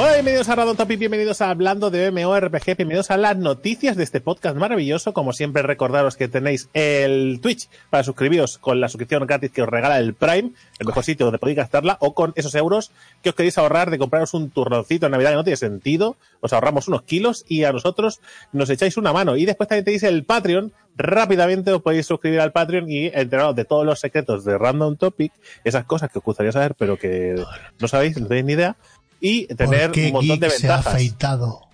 Hola, bienvenidos a Radon Topic, bienvenidos a Hablando de MMORPG, bienvenidos a las noticias de este podcast maravilloso. Como siempre, recordaros que tenéis el Twitch para suscribiros con la suscripción gratis que os regala el Prime, el mejor sitio donde podéis gastarla, o con esos euros que os queréis ahorrar de compraros un turroncito en Navidad que no tiene sentido. Os ahorramos unos kilos y a nosotros nos echáis una mano. Y después también tenéis el Patreon. Rápidamente os podéis suscribir al Patreon y enteraros de todos los secretos de Random Topic, esas cosas que os gustaría saber, pero que no sabéis, no tenéis ni idea y tener un montón de se ha ventajas. afeitado?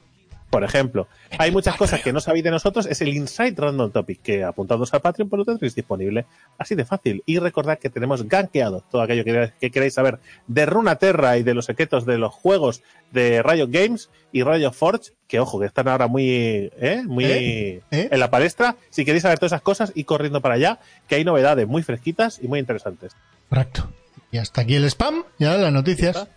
Por ejemplo, hay muchas cosas que no sabéis de nosotros, es el Insight Random Topic, que apuntados al Patreon por lo tendréis disponible así de fácil. Y recordad que tenemos gankeado todo aquello que, que queréis saber de Runaterra y de los secretos de los juegos de Riot Games y Riot Forge, que ojo, que están ahora muy, ¿eh? muy ¿Eh? ¿Eh? en la palestra. Si queréis saber todas esas cosas, y corriendo para allá, que hay novedades muy fresquitas y muy interesantes. Correcto. Y hasta aquí el spam, ya las noticias.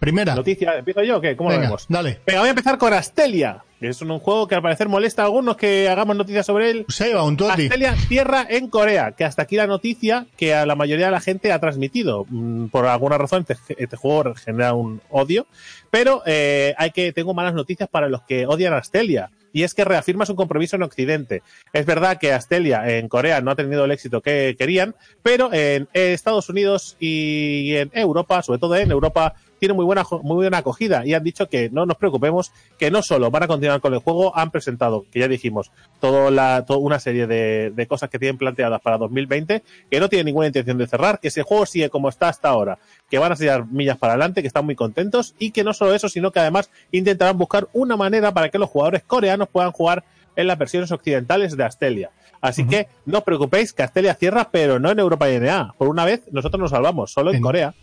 Primera. Noticia, ¿empiezo yo o qué? ¿Cómo lo vemos? dale. Venga, voy a empezar con Astelia, es un, un juego que al parecer molesta a algunos que hagamos noticias sobre él. Se va un toti. Astelia Tierra en Corea, que hasta aquí la noticia que a la mayoría de la gente ha transmitido. Mm, Por alguna razón este, este juego genera un odio, pero eh, hay que tengo malas noticias para los que odian a Astelia. Y es que reafirma su compromiso en Occidente. Es verdad que Astelia en Corea no ha tenido el éxito que querían, pero en Estados Unidos y en Europa, sobre todo en Europa, tiene muy buena, muy buena acogida y han dicho que no nos preocupemos, que no solo van a continuar con el juego, han presentado, que ya dijimos, toda la, toda una serie de, de cosas que tienen planteadas para 2020, que no tienen ninguna intención de cerrar, que ese juego sigue como está hasta ahora, que van a seguir millas para adelante, que están muy contentos y que no solo eso, sino que además intentarán buscar una manera para que los jugadores coreanos puedan jugar en las versiones occidentales de Astelia. Así que no os preocupéis que Astelia cierra, pero no en Europa y NA. Por una vez nosotros nos salvamos, solo en, En- Corea.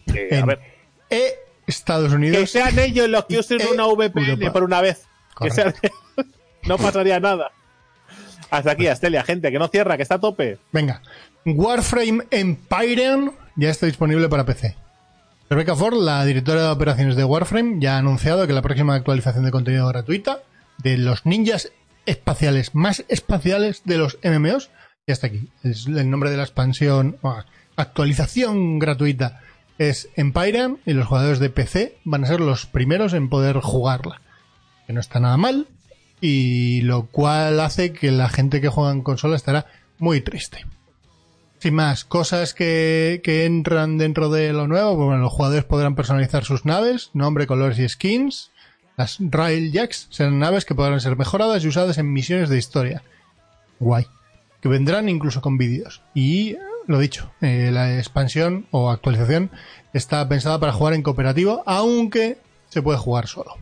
A ver, E, Estados que Unidos. sean ellos los que usen Eh, una VPN Europa. por una vez. Que sean- no pasaría nada. Hasta aquí, Astelia, gente, que no cierra, que está a tope. Venga. Warframe Empyrean ya está disponible para PC. Rebecca Ford, la directora de operaciones de Warframe, ya ha anunciado que la próxima actualización de contenido gratuita de los ninjas espaciales más espaciales de los MMOs ya está aquí. Es el nombre de la expansión, actualización gratuita es Empyrean y los jugadores de PC van a ser los primeros en poder jugarla. Que no está nada mal y lo cual hace que la gente que juega en consola estará muy triste. Sin más, cosas que, que entran dentro de lo nuevo, pues bueno, los jugadores podrán personalizar sus naves, nombre, colores y skins. Las Railjacks serán naves que podrán ser mejoradas y usadas en misiones de historia. Guay. Que vendrán incluso con vídeos. Y, lo dicho, eh, la expansión o actualización está pensada para jugar en cooperativo, aunque se puede jugar solo.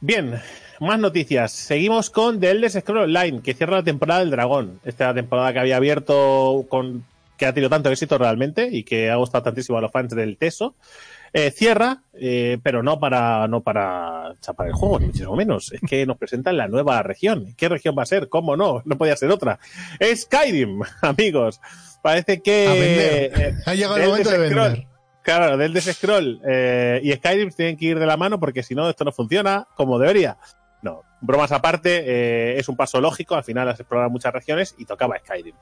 Bien, más noticias. Seguimos con The Elder Scrolls Online, que cierra la temporada del dragón. Esta temporada que había abierto con que ha tenido tanto éxito realmente y que ha gustado tantísimo a los fans del Teso. Eh, cierra, eh, pero no para no para chapar el juego, ni muchísimo menos. Es que nos presentan la nueva región. ¿Qué región va a ser? ¿Cómo no? No podía ser otra. Skyrim, amigos. Parece que eh, Ha llegado el momento de Scroll- vender. Claro, del Scroll eh, y Skyrim tienen que ir de la mano porque si no esto no funciona como debería. Bromas aparte, eh, es un paso lógico, al final has explorado muchas regiones y tocaba Skyrim.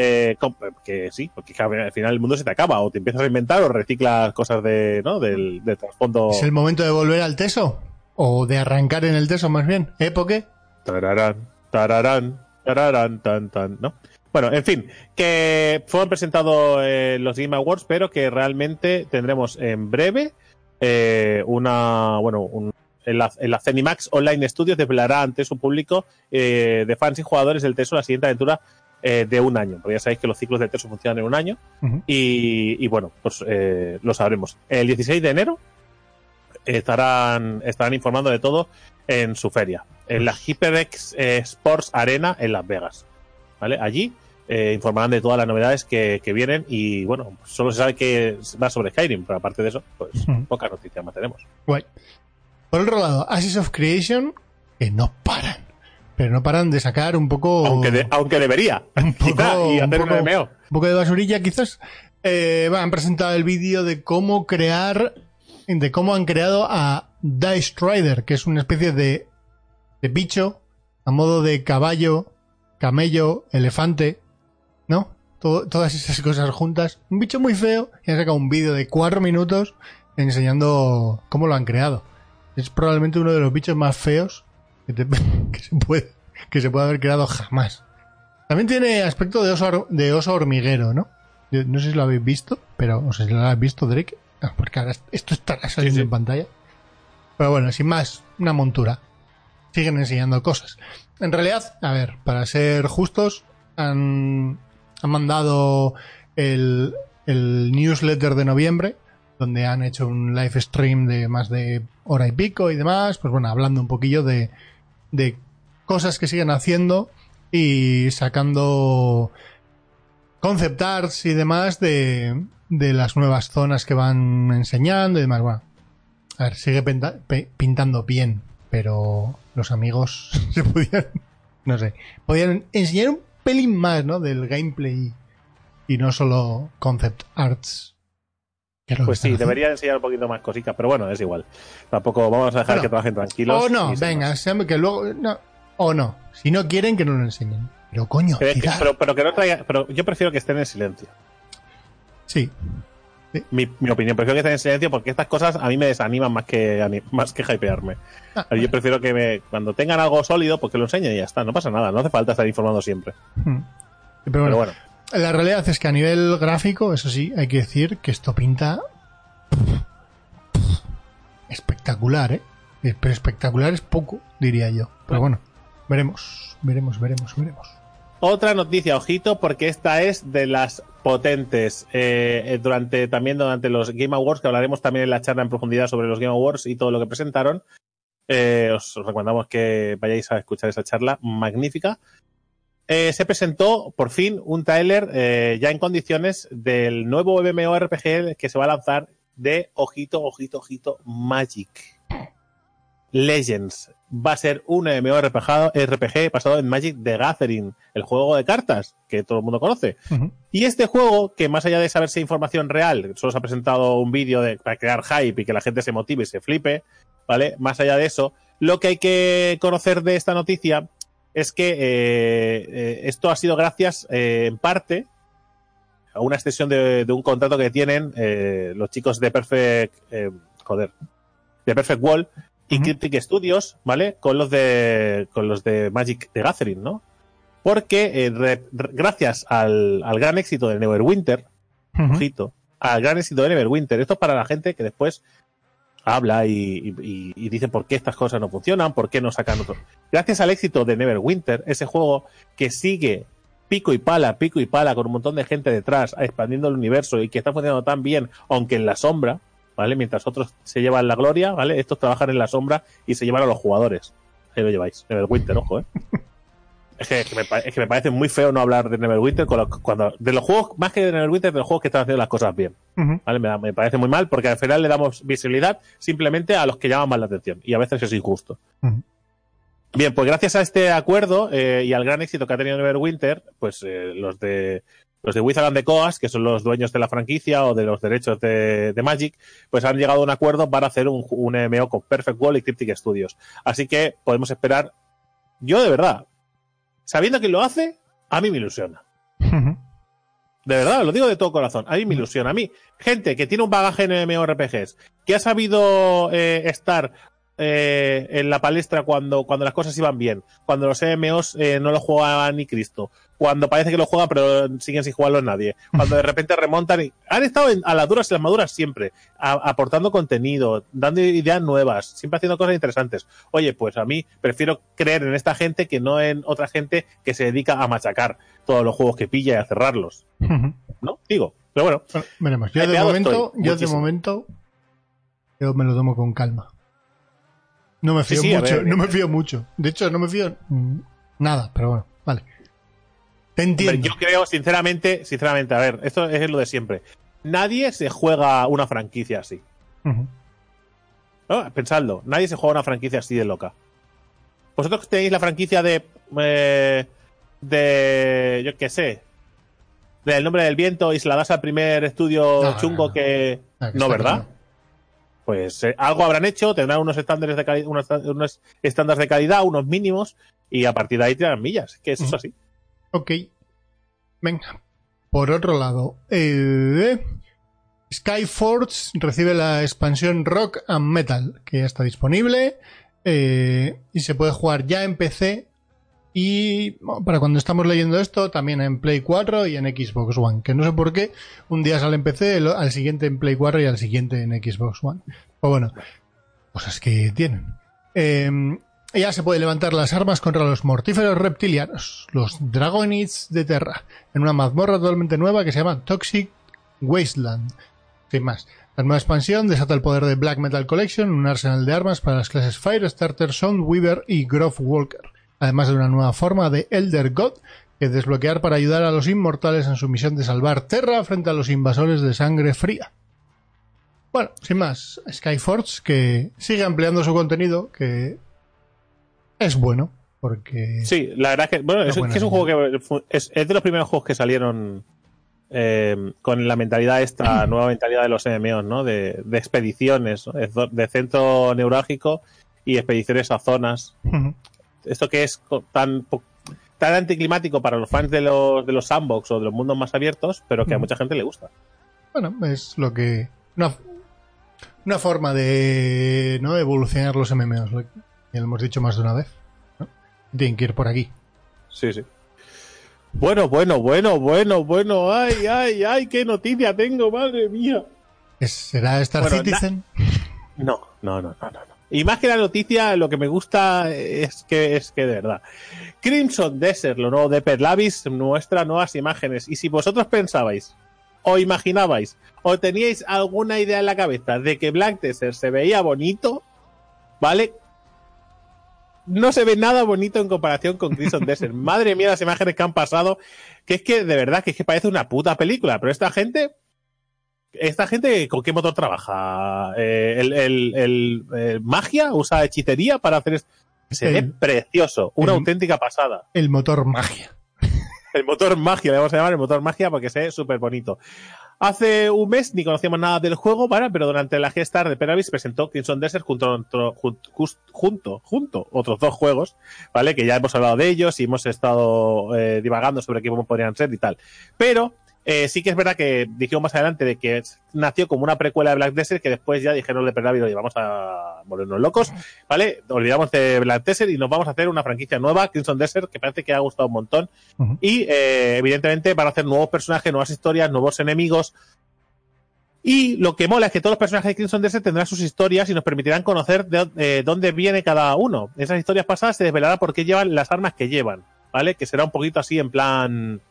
Eh, que sí, porque al final el mundo se te acaba, o te empiezas a inventar o reciclas cosas de, ¿no? del, del trasfondo. ¿Es el momento de volver al Teso? ¿O de arrancar en el Teso más bien? ¿Eh? ¿Por qué? Tararán, tararán, tararán, tan, tan, ¿no? Bueno, en fin, que fueron presentados eh, los Game Awards, pero que realmente tendremos en breve eh, una, bueno, un, en, la, en la Zenimax Online Studios desvelará ante su público eh, de fans y jugadores del Teso la siguiente aventura eh, de un año. Porque ya sabéis que los ciclos del Teso funcionan en un año. Y, y bueno, pues eh, lo sabremos. El 16 de enero estarán, estarán informando de todo en su feria, en la HyperX eh, Sports Arena en Las Vegas. ¿Vale? Allí eh, informarán de todas las novedades que, que vienen y bueno, solo se sabe que va sobre Skyrim, pero aparte de eso, pues pocas noticias más tenemos. Guay. Por otro lado, Ashes of Creation, que no paran. Pero no paran de sacar un poco. Aunque, de- aunque debería, un poco, quizá, y hacer un poco- un poco de basurilla, quizás. Eh, han presentado el vídeo de cómo crear. De cómo han creado a Dice Rider, que es una especie de, de bicho a modo de caballo, camello, elefante, ¿no? Todo- todas esas cosas juntas. Un bicho muy feo. Y han sacado un vídeo de cuatro minutos enseñando cómo lo han creado. Es probablemente uno de los bichos más feos que, te- que se puede que se puede haber creado jamás. También tiene aspecto de oso, de oso hormiguero, ¿no? Yo no sé si lo habéis visto, pero no sé si lo has visto, Drake. Ah, porque ahora esto estará saliendo sí. en pantalla. Pero bueno, sin más, una montura. Siguen enseñando cosas. En realidad, a ver, para ser justos, han, han mandado el, el newsletter de noviembre, donde han hecho un live stream de más de hora y pico y demás, pues bueno, hablando un poquillo de, de cosas que siguen haciendo y sacando concept arts y demás de, de las nuevas zonas que van enseñando y demás. Bueno, a ver, sigue pintando bien, pero los amigos se podían, no sé, podían enseñar un pelín más, ¿no? Del gameplay y no solo concept arts. que es lo que Pues sí, debería enseñar un poquito más cositas, pero bueno, es igual. Tampoco vamos a dejar Bueno, que trabajen tranquilos. O no, venga, que luego. No, o no. Si no quieren, que no lo enseñen. Pero coño, Pero, que- pero, pero que no traiga, pero yo prefiero que estén en silencio. Sí. Mi, mi opinión, prefiero que estén en silencio porque estas cosas a mí me desaniman más que más que hypearme. Ah, Yo prefiero que me, cuando tengan algo sólido, pues que lo enseñen y ya está, no pasa nada, no hace falta estar informando siempre. Hmm. Pero bueno, Pero bueno, la realidad es que a nivel gráfico, eso sí, hay que decir que esto pinta espectacular, ¿eh? Pero espectacular es poco, diría yo. Pero bueno, veremos, veremos, veremos, veremos. Otra noticia, ojito, porque esta es de las potentes. Eh, eh, durante también durante los Game Awards, que hablaremos también en la charla en profundidad sobre los Game Awards y todo lo que presentaron. Eh, os recomendamos que vayáis a escuchar esa charla magnífica. Eh, se presentó por fin un tráiler eh, ya en condiciones del nuevo MMORPG que se va a lanzar de ojito, ojito, ojito, Magic. Legends va a ser un MMORPG RPG basado en Magic the Gathering, el juego de cartas que todo el mundo conoce. Y este juego, que más allá de saberse información real, solo se ha presentado un vídeo de- para crear hype y que la gente se motive y se flipe, ¿vale? Más allá de eso, lo que hay que conocer de esta noticia es que eh, eh, esto ha sido gracias, eh, en parte, a una extensión de, de un contrato que tienen los chicos de Perfect, joder, de Perfect Wall y. Cryptic Studios, ¿vale? Con los de, con los de Magic the Gathering, ¿no? Porque eh, re- re- gracias al, al gran éxito de Neverwinter, ojito, al gran éxito de Neverwinter, esto es para la gente que después habla y, dice por qué estas cosas no funcionan, por qué no sacan otro. Gracias al éxito de Neverwinter, ese juego que sigue pico y pala, pico y pala, con un montón de gente detrás, expandiendo el universo y que está funcionando tan bien, aunque en la sombra, ¿vale? Mientras otros se llevan la gloria, ¿vale? Estos trabajan en la sombra y se llevan a los jugadores. Ahí lo lleváis, Neverwinter, ojo, ¿eh? Es que, es que me, pa- es que me parece muy feo no hablar de Neverwinter con cuando, de los juegos, más que de Neverwinter, de los juegos que están haciendo las cosas bien. ¿vale? Me, da- me parece muy mal porque al final le damos visibilidad simplemente a los que llaman más la atención y a veces es injusto. Bien, pues gracias a este acuerdo eh, y al gran éxito que ha tenido Neverwinter, pues eh, los de los de Wizard and the Coast, que son los dueños de la franquicia o de los derechos de, de Magic, pues han llegado a un acuerdo para hacer un, un MMO con Perfect Wall y Cryptic Studios. Así que podemos esperar. Yo de verdad, sabiendo que lo hace, a mí me ilusiona. De verdad, lo digo de todo corazón. A mí me ilusiona. A mí, gente que tiene un bagaje en MMORPGs, que ha sabido eh, estar eh, en la palestra cuando, cuando las cosas iban bien, cuando los MMOs eh, no lo juega ni Cristo, cuando parece que lo juegan pero siguen sin jugarlo nadie, cuando de repente remontan y han estado en- a las duras y las maduras siempre, a- aportando contenido, dando ideas nuevas, siempre haciendo cosas interesantes. Oye, pues a mí prefiero creer en esta gente que no en otra gente que se dedica a machacar todos los juegos que pilla y a cerrarlos. ¿no? Digo, pero bueno, veremos. Yo de momento, yo de momento, yo me lo tomo con calma. No me fío sí, mucho, ver. no me fío mucho. De hecho, no me fío nada, pero bueno, vale. Te entiendo. hombre, yo creo, sinceramente, sinceramente, a ver, esto es lo de siempre. Nadie se juega una franquicia así. ¿no? Pensadlo, nadie se juega una franquicia así de loca. Vosotros tenéis la franquicia de. eh, de. Yo qué sé. Del nombre del viento y se la das al primer estudio No, chungo no, que. Que no, ¿verdad? claro. Pues eh, algo habrán hecho, tendrán unos estándares de calidad, unos, unos estándares de calidad, unos mínimos, y a partir de ahí tiran millas. Que eso es así. Ok. Venga. Por otro lado, eh, Skyforge recibe la expansión Rock and Metal, que ya está disponible eh, y se puede jugar ya en PC y para cuando estamos leyendo esto también en Play 4 y en Xbox One, que no sé por qué un día sale en PC, al siguiente en Play 4 y al siguiente en Xbox One. O bueno, cosas que tienen. Eh, ya se puede levantar las armas contra los mortíferos reptilianos, los Dragonids de Terra, en una mazmorra totalmente nueva que se llama Toxic Wasteland. Sin más. La nueva expansión desata el poder de Black Metal Collection, un arsenal de armas para las clases Firestarter, Soundweaver y Grove Walker, además de una nueva forma de Elder God que desbloquear para ayudar a los inmortales en su misión de salvar Terra frente a los invasores de sangre fría. Bueno, sin más, Skyforge que sigue ampliando su contenido, que es bueno, porque... Sí, la verdad es que, bueno, es, que es un juego que es, es de los primeros juegos que salieron eh, con la mentalidad esta nueva mentalidad de los MMOs, ¿no? De, expediciones, de centro neurálgico y expediciones a zonas. Esto que es tan, tan anticlimático para los fans de los, de los sandbox o de los mundos más abiertos, pero que a mucha gente le gusta. Bueno, es lo que... Una, una forma de no evolucionar los MMOs, ya lo hemos dicho más de una vez. ¿no? Tienen que ir por aquí. Sí, sí. Bueno, bueno, bueno, bueno, bueno. Ay, ay, ay, qué noticia tengo, madre mía. ¿Será Star Citizen? No, no, no, no, no. Y más que la noticia, lo que me gusta es que es que de verdad. Crimson Desert, lo nuevo de Perlavis, muestra nuevas imágenes. Y si vosotros pensabais, o imaginabais, o teníais alguna idea en la cabeza de que Black Desert se veía bonito, ¿vale? no se ve nada bonito en comparación con Crimson Desert. Madre mía, las imágenes que han pasado, que es que de verdad que es que parece una puta película, pero esta gente, esta gente, ¿con qué motor trabaja? Eh, el, magia usa hechicería para hacer esto. Se ve precioso, una auténtica pasada. El motor magia. El motor magia, le vamos a llamar el motor magia porque se ve súper bonito. Hace un mes ni conocíamos nada del juego, ¿vale? pero durante la G-Star de Peravis presentó Crimson Desert junto, junto, junto, otros dos juegos, ¿vale? Que ya hemos hablado de ellos y hemos estado eh, divagando sobre qué podrían ser y tal. Pero eh, sí que es verdad que dijimos más adelante de que nació como una precuela de Black Desert que después ya dijeron de Perdavid, y vamos a volvernos locos, ¿vale? Olvidamos de Black Desert y nos vamos a hacer una franquicia nueva, Crimson Desert, que parece que ha gustado un montón. Y eh, evidentemente van a hacer nuevos personajes, nuevas historias, nuevos enemigos. Y lo que mola es que todos los personajes de Crimson Desert tendrán sus historias y nos permitirán conocer de eh, dónde viene cada uno. Esas historias pasadas se desvelará por qué llevan las armas que llevan, ¿vale? Que será un poquito así en plan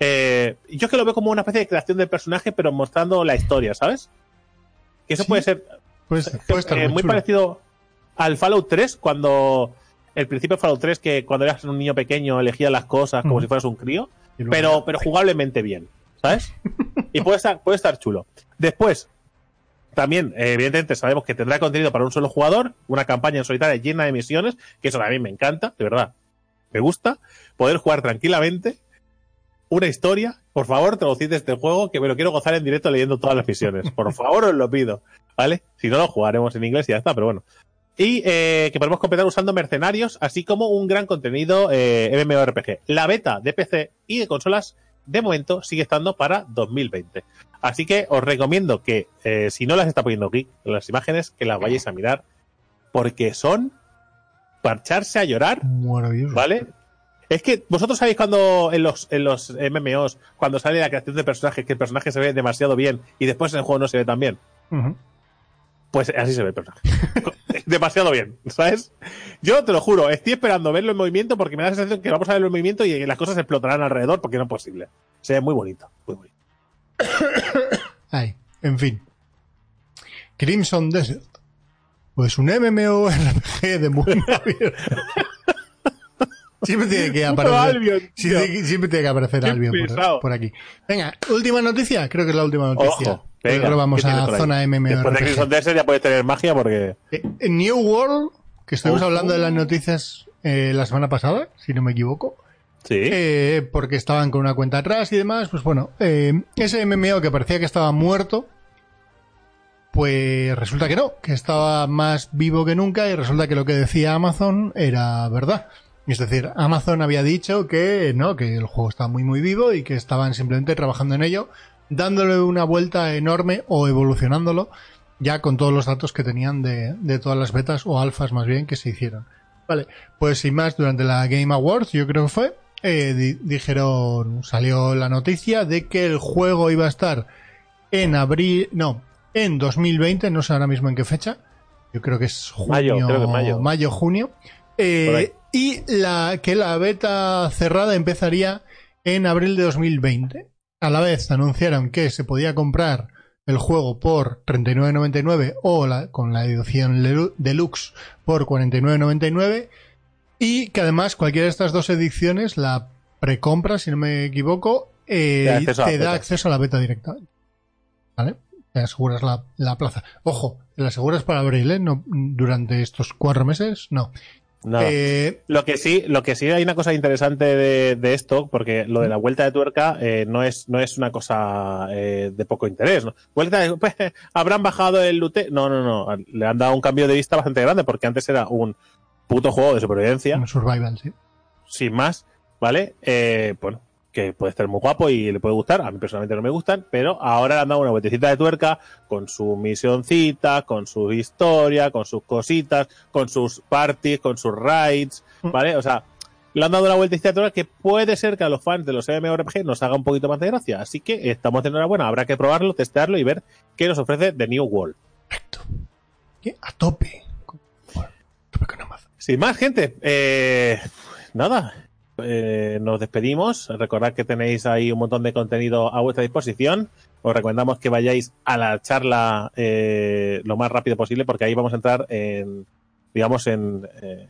eh, yo es que lo veo como una especie de creación del personaje, pero mostrando la historia, ¿sabes? Que eso puede ser eh, muy, parecido al Fallout 3, cuando el principio de Fallout 3, que cuando eras un niño pequeño elegías las cosas como si fueras un crío, pero, pero jugablemente bien, ¿sabes? y puede estar, puede estar chulo. Después, también, eh, evidentemente, sabemos que tendrá contenido para un solo jugador, una campaña en solitaria llena de misiones, que eso también me encanta, de verdad. Me gusta poder jugar tranquilamente una historia, por favor, traducid este juego que me lo quiero gozar en directo leyendo todas las misiones. Por favor, os lo pido. ¿Vale? Si no, lo jugaremos en inglés y ya está, pero bueno. Y eh, que podemos completar usando mercenarios, así como un gran contenido eh, MMORPG. La beta de PC y de consolas, de momento, sigue estando para 2020. Así que os recomiendo que, eh, si no las está poniendo aquí, las imágenes, que las vayáis a mirar, porque son parcharse a llorar. ¿Vale? Es que vosotros sabéis cuando en los, en los MMOs, cuando sale la creación de personajes, que el personaje se ve demasiado bien y después en el juego no se ve tan bien. Pues así se ve el personaje. demasiado bien, ¿sabes? Yo te lo juro, estoy esperando verlo en movimiento porque me da la sensación que vamos a verlo en movimiento y las cosas explotarán alrededor porque no es posible. Se ve muy bonito, muy bonito. Ay, en fin. Crimson Desert. Pues un MMORPG de mundo abierto. Siempre tiene que aparecer. siempre tiene que aparecer Albion por, aquí. Venga, última noticia. Creo que es la última noticia. Ojo, vamos a zona MMORPG. Después de Desert ya puede tener magia porque. Eh, en New World, que estuvimos hablando de las noticias eh, la semana pasada, si no me equivoco. Sí. Eh, porque estaban con una cuenta atrás y demás. Pues bueno, ese MMO que parecía que estaba muerto, pues resulta que no, que estaba más vivo que nunca y resulta que lo que decía Amazon era verdad. Es decir, Amazon había dicho que no, que el juego estaba muy muy vivo y que estaban simplemente trabajando en ello dándole una vuelta enorme o evolucionándolo ya con todos los datos que tenían de, de todas las betas o alfas más bien que se hicieron. Vale, pues sin más, durante la Game Awards, yo creo que fue, eh, di- dijeron, salió la noticia de que el juego iba a estar en abril, no, en 2020, no sé ahora mismo en qué fecha, yo creo que es junio, Mayo, creo que mayo. junio, eh, ahí. Y la, que la beta cerrada empezaría en abril de 2020. A la vez anunciaron que se podía comprar el juego por 39.99 o la, con la edición deluxe por 49.99 y que además cualquiera de estas dos ediciones, la precompra, si no me equivoco, eh, Te da acceso a la te da beta. acceso a la beta directamente. ¿Vale? Te aseguras la, la plaza. Ojo, te la aseguras para abril, ¿eh? No, durante estos cuatro meses, no. Nada. Eh, Lo que sí, lo que sí hay una cosa interesante de, de esto, porque lo de la vuelta de tuerca eh, no es no es una cosa eh, de poco interés. ¿no? Vuelta de, pues, habrán bajado el lute. No, no, no. Le han dado un cambio de vista bastante grande, porque antes era un puto juego de supervivencia, un survival, sí. sin más, ¿vale? Eh, bueno, que puede estar muy guapo y le puede gustar. A mí personalmente no me gustan, pero ahora le han dado una vueltecita de tuerca con su misioncita, con su historia, con sus cositas, con sus parties, con sus raids, ¿vale? O sea, le han dado una vueltecita de tuerca que puede ser que a los fans de los MMORPG nos haga un poquito más de gracia. Así que estamos de enhorabuena. Habrá que probarlo, testearlo y ver qué nos ofrece The New World. Perfecto. ¿Qué? A tope. Bueno, a tope con Amazon. Sin más, gente, eh, nada, eh, nos despedimos. Recordad que tenéis ahí un montón de contenido a vuestra disposición. Os recomendamos que vayáis a la charla eh, lo más rápido posible porque ahí vamos a entrar en, digamos, en... eh,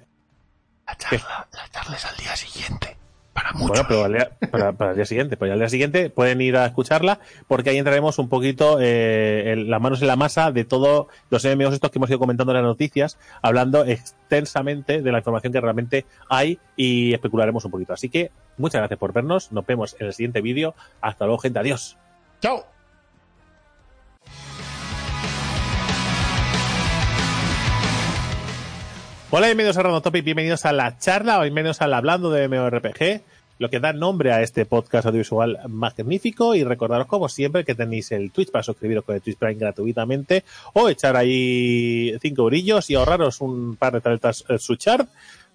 La charla, la charla es al día siguiente. Para bueno, pero al día- para, para el día siguiente. Pues al día siguiente pueden ir a escucharla porque ahí entraremos un poquito eh, en las manos en la masa de todos los MMOs estos que hemos ido comentando en las noticias, hablando extensamente de la información que realmente hay y especularemos un poquito. Así que muchas gracias por vernos. Nos vemos en el siguiente vídeo. Hasta luego, gente. Adiós. Chao. Hola, bienvenidos a Random Topic, bienvenidos a la charla, o bienvenidos al Hablando de MMORPG, lo que da nombre a este podcast audiovisual magnífico y recordaros como siempre que tenéis el Twitch para suscribiros con el Twitch Prime gratuitamente o echar ahí cinco brillos y ahorraros un par de tabletas eh, Suchard,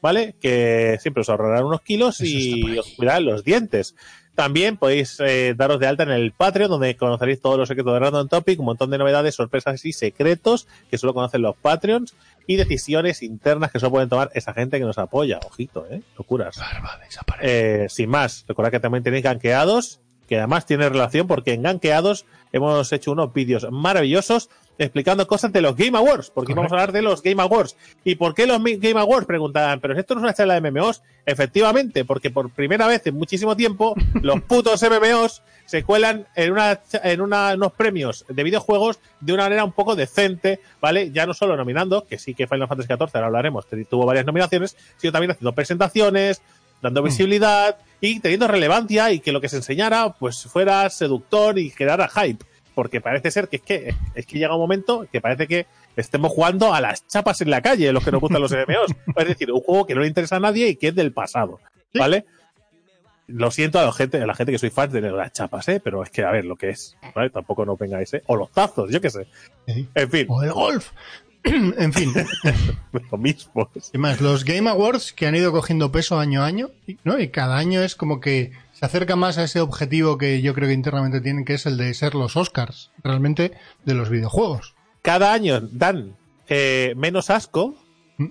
¿vale? Que siempre os ahorrarán unos kilos Eso y os cuidarán los dientes. También podéis eh, daros de alta en el Patreon, donde conoceréis todos los secretos de Random Topic, un montón de novedades, sorpresas y secretos que solo conocen los Patreons y decisiones internas que solo pueden tomar esa gente que nos apoya. Ojito, ¿eh? Locuras. Barba. Eh, sin más, recordad que también tenéis ganqueados, que además tiene relación porque en ganqueados hemos hecho unos vídeos maravillosos explicando cosas de los Game Awards, porque Correcto. vamos a hablar de los Game Awards. ¿Y por qué los Game Awards? Preguntaban, pero esto no es una charla de MMOs. Efectivamente, porque por primera vez en muchísimo tiempo los putos MMOs se cuelan en una en una- unos premios de videojuegos de una manera un poco decente, ¿vale? Ya no solo nominando, que sí que Final Fantasy XIV, ahora hablaremos, tuvo varias nominaciones, sino también haciendo presentaciones, dando visibilidad y teniendo relevancia y que lo que se enseñara pues fuera seductor y generara hype. Porque parece ser que es que es que llega un momento que parece que estemos jugando a las chapas en la calle, los que nos gustan los MMOs. Es decir, un juego que no le interesa a nadie y que es del pasado. ¿Vale? Lo siento a la gente, a la gente que soy fan de las chapas, ¿eh? Pero es que, a ver, lo que es, ¿vale? Tampoco no vengáis, ¿eh? O los tazos, yo qué sé. En fin, O el golf. en fin. lo mismo. Y más, los Game Awards que han ido cogiendo peso año a año, ¿no? Y cada año es como que se acerca más a ese objetivo que yo creo que internamente tienen, que es el de ser los Oscars, realmente, de los videojuegos. cada año dan eh, menos asco Mm.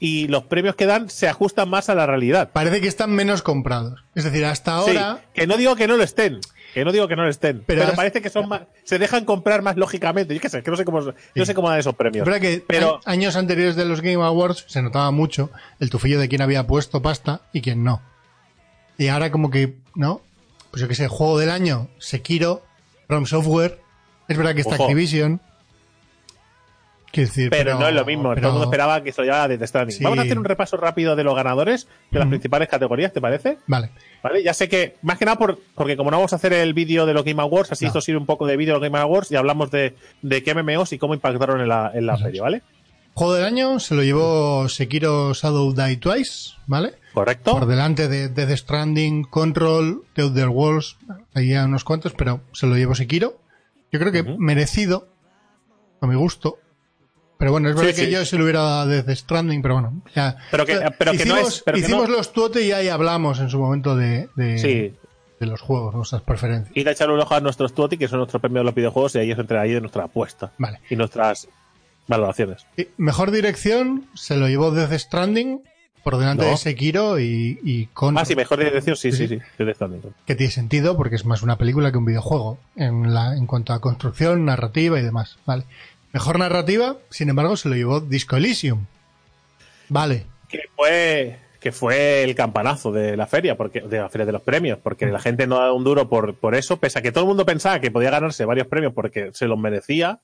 y los premios que dan se ajustan más a la realidad. Parece que están menos comprados. Es decir, hasta Sí, ahora... que no digo que no lo estén, que no digo que no lo estén, Pero parece que son más, se dejan comprar más lógicamente. Yo qué sé, que no sé cómo, no sé cómo dan esos Es premios. que pero años anteriores de los Game Awards se notaba mucho el tufillo de quién había puesto pasta y quién no. Y ahora como que, ¿no? Pues yo que sé, juego del año, Sekiro, From Software, es verdad que está Ojo. Activision. Quiero decir, pero, no es lo mismo. pero- Todo el mundo esperaba que se lo llevara de Death Stranding. Sí. Vamos a hacer un repaso rápido de los ganadores de las principales categorías, ¿te parece? Vale. Vale, ya sé que, más que nada por, porque como no vamos a hacer el vídeo de los Game Awards, así No. esto sirve un poco de vídeo de los Game Awards y hablamos de, de qué MMOs y cómo impactaron en la, en la Eso feria, ¿vale? Juego del año se lo llevó Sekiro Shadow Die Twice, ¿vale? ¿Correcto? Por delante de Death Stranding, Control, The Outer Walls, hay unos cuantos, pero se lo llevó Sekiro. Yo creo que merecido, a mi gusto. Pero bueno, es verdad Sí, que sí. yo se lo hubiera dado a Death Stranding, pero bueno, ya. Pero que- pero que no hicimos, es- pero que hicimos no- los tuote y ahí hablamos en su momento de, de, Sí. de los juegos, nuestras preferencias. Ir a echar un ojo a nuestros tuoti, que son nuestros premios de los videojuegos, y ahí os enteráis de nuestra apuesta Vale. y nuestras valoraciones. Y Mejor dirección se lo llevó Death Stranding por delante No. de Sekiro y, y Control. Ah, sí, mejor dirección, sí, Sí, sí, que tiene sentido porque es más una película que un videojuego en, la, en cuanto a construcción, narrativa y demás. Vale. Mejor narrativa, sin embargo, se lo llevó Disco Elysium. Vale. Que fue, que fue el campanazo de la feria, porque, de la feria de los premios, porque la gente no da un duro por, por eso, pese a que todo el mundo pensaba que podía ganarse varios premios porque se los merecía,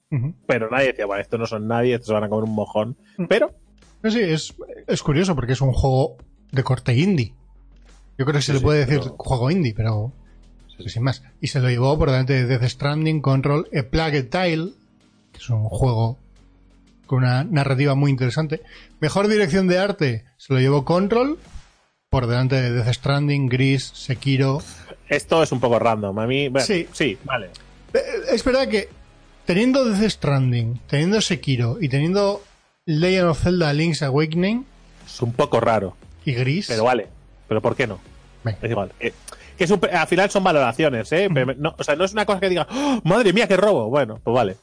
pero nadie decía, bueno, estos no son nadie, estos se van a comer un mojón. Pero, sí, es, es curioso porque es un juego de corte indie. Yo creo que se Sí, le sí, puede decir pero- juego indie, pero sin más. Y se lo llevó por delante de Death Stranding, Control, A Plague Tale, que es un juego con una narrativa muy interesante. Mejor dirección de arte se lo llevó Control, por delante de Death Stranding, Gris, Sekiro. esto es un poco random. A mí, bueno, Sí. sí, vale. Eh, Es verdad que teniendo Death Stranding, teniendo Sekiro y teniendo Legend of Zelda Link's Awakening Es un poco raro, y Gris, pero vale. Pero ¿por qué no? venga, Es igual. Eh, que es un- al final son valoraciones, ¿eh? Pero no- o sea, no es una cosa que diga, ¡Oh, madre mía, qué robo. Bueno, pues vale.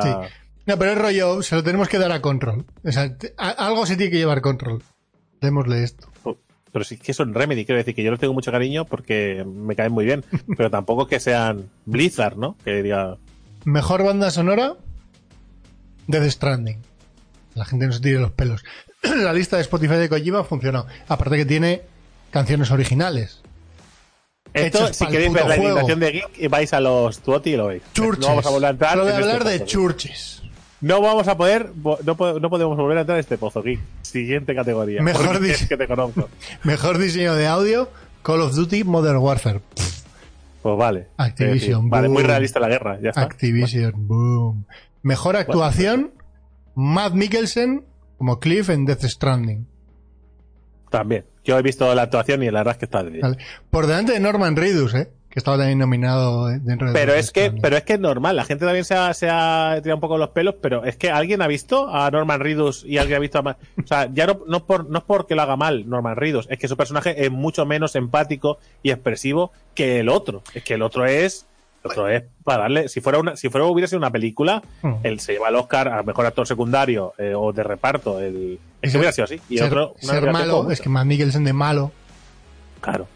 Sí. No, pero el rollo se lo tenemos que dar a Control. O sea, te- a- algo se tiene que llevar Control. Démosle esto. Pero sí que son Remedy, quiero decir que yo les tengo mucho cariño porque me caen muy bien. pero tampoco que sean Blizzard, ¿no? Que diga. Mejor banda sonora, Death Stranding. La gente no se tire los pelos. La lista de Spotify de Kojima funcionó. Aparte que tiene canciones originales. Esto, si queréis ver la invitación de Geek, vais a los Tuoti y lo veis. Churches. No vamos a volver a entrar. En este hablar de pozo. churches. No vamos a poder, no, po- no podemos volver a entrar en este pozo Geek. Siguiente categoría. Mejor Porque dis- es que te conozco. Mejor diseño de audio, Call of Duty Modern Warfare. Pues vale. Activision, Vale, muy realista la guerra. Ya está. Activision, boom. Mejor actuación, Matt Mikkelsen como Cliff en Death Stranding. También. Yo he visto la actuación y la verdad es que está de Vale. Por delante de Norman Reedus, ¿eh? que estaba también nominado dentro de Pero es que, Stranding. pero es que es normal, la gente también se ha, se ha tirado un poco los pelos, pero es que alguien ha visto a Norman Reedus y alguien ha visto a Ma- o sea, ya no, no por, no es porque lo haga mal Norman Reedus, es que su personaje es mucho menos empático y expresivo que el otro. Es que el otro es, otro es para darle, si fuera una, si fuera hubiera sido una película, Mm. él se lleva el Oscar a mejor actor secundario eh, o de reparto, el, es que hubiera sido así. Y ser, otro, una ser malo, es que Matt Mikkelsen de malo, claro.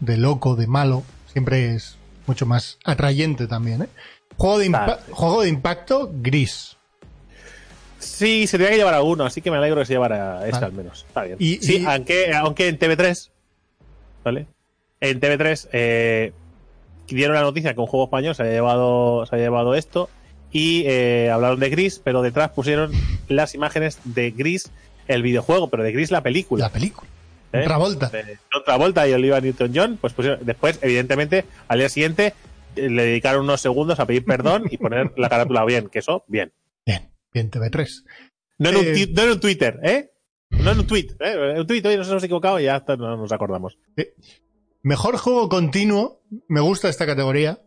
de loco, de malo, siempre es mucho más atrayente también. ¿eh? Juego, de impa- juego de impacto, gris. Sí, se tenía que llevar a uno, así que me alegro que se llevara este Vale. al menos. Está bien. Y- sí, y- aunque, aunque en TV3, ¿vale? En TV3 eh, dieron la noticia que un juego español se había llevado, se había llevado esto y eh, hablaron de Gris, pero detrás pusieron las imágenes de Gris, el videojuego, pero de Gris la película. La película. ¿eh? Travolta. De otra vuelta y Oliver Newton-John, pues pusieron, después, evidentemente, al día siguiente eh, le dedicaron unos segundos a pedir perdón y poner la carátula bien, que eso, bien. Bien, bien TV3. No en, un Eh, no en un Twitter, ¿eh? No en un tweet, ¿eh? En un tweet, oye, nos hemos equivocado y ya no nos acordamos. Mejor juego continuo, me gusta esta categoría.